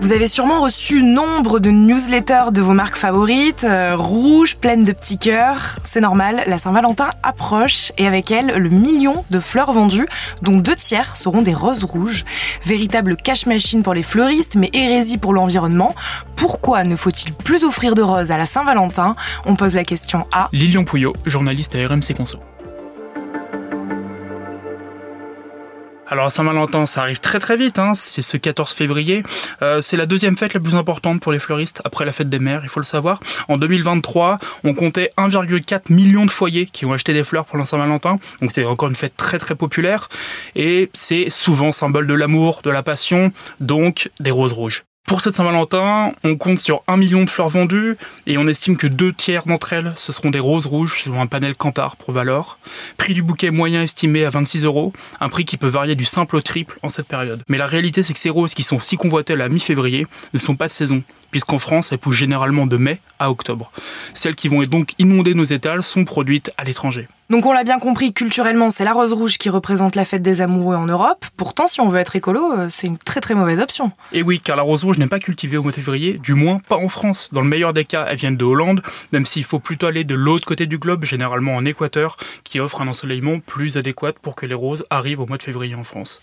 Vous avez sûrement reçu nombre de newsletters de vos marques favorites, euh, rouges, pleines de petits cœurs. C'est normal, la Saint-Valentin approche et avec elle le million de fleurs vendues, dont deux tiers seront des roses rouges. Véritable cash machine pour les fleuristes, mais hérésie pour l'environnement. Pourquoi ne faut-il plus offrir de roses à la Saint-Valentin? On pose la question à Lilian Pouillot, journaliste à RMC Conso. Alors Saint-Valentin, ça arrive très très vite, hein. c'est ce 14 février. Euh, c'est la deuxième fête la plus importante pour les fleuristes après la fête des mères, il faut le savoir. En 2023, on comptait 1,4 million de foyers qui ont acheté des fleurs pour la Saint-Valentin, donc c'est encore une fête très très populaire. Et c'est souvent symbole de l'amour, de la passion, donc des roses rouges. Pour cette Saint-Valentin, on compte sur 1 million de fleurs vendues et on estime que deux tiers d'entre elles, ce seront des roses rouges selon un panel Cantar pour Valor. Prix du bouquet moyen estimé à 26 euros, un prix qui peut varier du simple au triple en cette période. Mais la réalité, c'est que ces roses qui sont si convoitées à mi-février ne sont pas de saison, puisqu'en France, elles poussent généralement de mai à octobre. Celles qui vont donc inonder nos étals sont produites à l'étranger. Donc on l'a bien compris, culturellement, c'est la rose rouge qui représente la fête des amoureux en Europe. Pourtant, si on veut être écolo, euh, c'est une très très mauvaise option. Et oui, car la rose rouge n'est pas cultivée au mois de février, du moins pas en France. Dans le meilleur des cas, elle vient de Hollande, même s'il faut plutôt aller de l'autre côté du globe, généralement en Équateur, qui offre un ensoleillement plus adéquat pour que les roses arrivent au mois de février en France.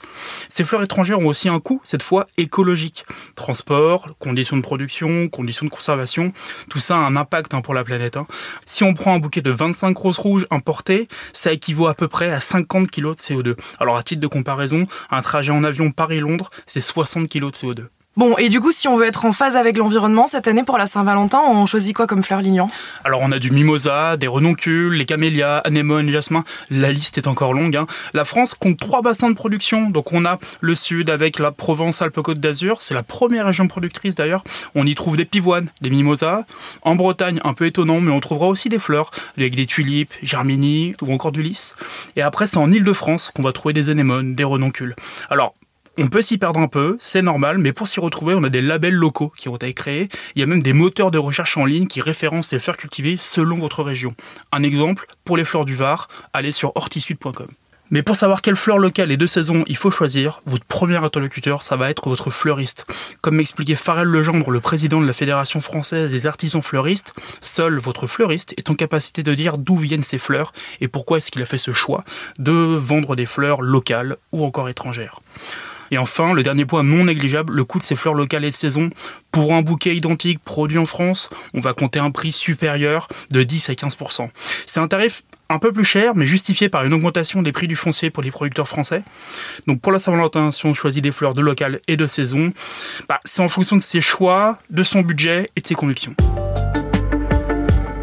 Ces fleurs étrangères ont aussi un coût, cette fois écologique. Transport, conditions de production, conditions de conservation, tout ça a un impact hein, pour la planète. Hein. Si on prend un bouquet de 25 roses rouges importées, ça équivaut à peu près à 50 kg de CO2. Alors à titre de comparaison, un trajet en avion Paris-Londres, c'est 60 kg de CO2. Bon, et du coup, si on veut être en phase avec l'environnement, cette année pour la Saint-Valentin, on choisit quoi comme fleur lignon Alors, on a du mimosa, des renoncules, les camélias, anémones, jasmin. La liste est encore longue. Hein. La France compte trois bassins de production. Donc, on a le sud avec la Provence-Alpes-Côte d'Azur. C'est la première région productrice d'ailleurs. On y trouve des pivoines, des mimosas. En Bretagne, un peu étonnant, mais on trouvera aussi des fleurs avec des tulipes, germini ou encore du lys. Et après, c'est en Ile-de-France qu'on va trouver des anémones, des renoncules. Alors, on peut s'y perdre un peu, c'est normal, mais pour s'y retrouver, on a des labels locaux qui ont été créés. Il y a même des moteurs de recherche en ligne qui référencent les fleurs cultivées selon votre région. Un exemple, pour les fleurs du Var, allez sur hortisud.com. Mais pour savoir quelle fleur locale et de saison il faut choisir, votre premier interlocuteur, ça va être votre fleuriste. Comme m'expliquait Farel Legendre, le président de la Fédération française des artisans fleuristes, seul votre fleuriste est en capacité de dire d'où viennent ces fleurs et pourquoi est-ce qu'il a fait ce choix de vendre des fleurs locales ou encore étrangères. Et enfin, le dernier point non négligeable, le coût de ces fleurs locales et de saison. Pour un bouquet identique produit en France, on va compter un prix supérieur de 10 à 15%. C'est un tarif un peu plus cher, mais justifié par une augmentation des prix du foncier pour les producteurs français. Donc pour la Saint-Valentin, si on choisit des fleurs de local et de saison, bah, c'est en fonction de ses choix, de son budget et de ses convictions.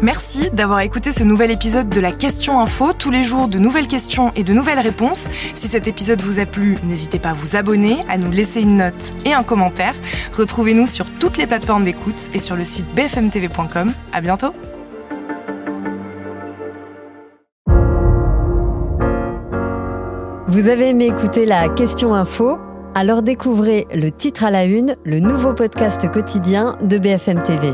Merci d'avoir écouté ce nouvel épisode de la Question Info. Tous les jours, de nouvelles questions et de nouvelles réponses. Si cet épisode vous a plu, n'hésitez pas à vous abonner, à nous laisser une note et un commentaire. Retrouvez-nous sur toutes les plateformes d'écoute et sur le site bfmtv.com. À bientôt! Vous avez aimé écouter la Question Info? Alors découvrez le titre à la une, le nouveau podcast quotidien de BFM TV.